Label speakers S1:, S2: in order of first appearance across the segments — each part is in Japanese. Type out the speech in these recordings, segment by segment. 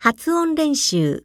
S1: 発音練習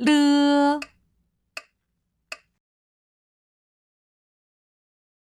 S1: ลื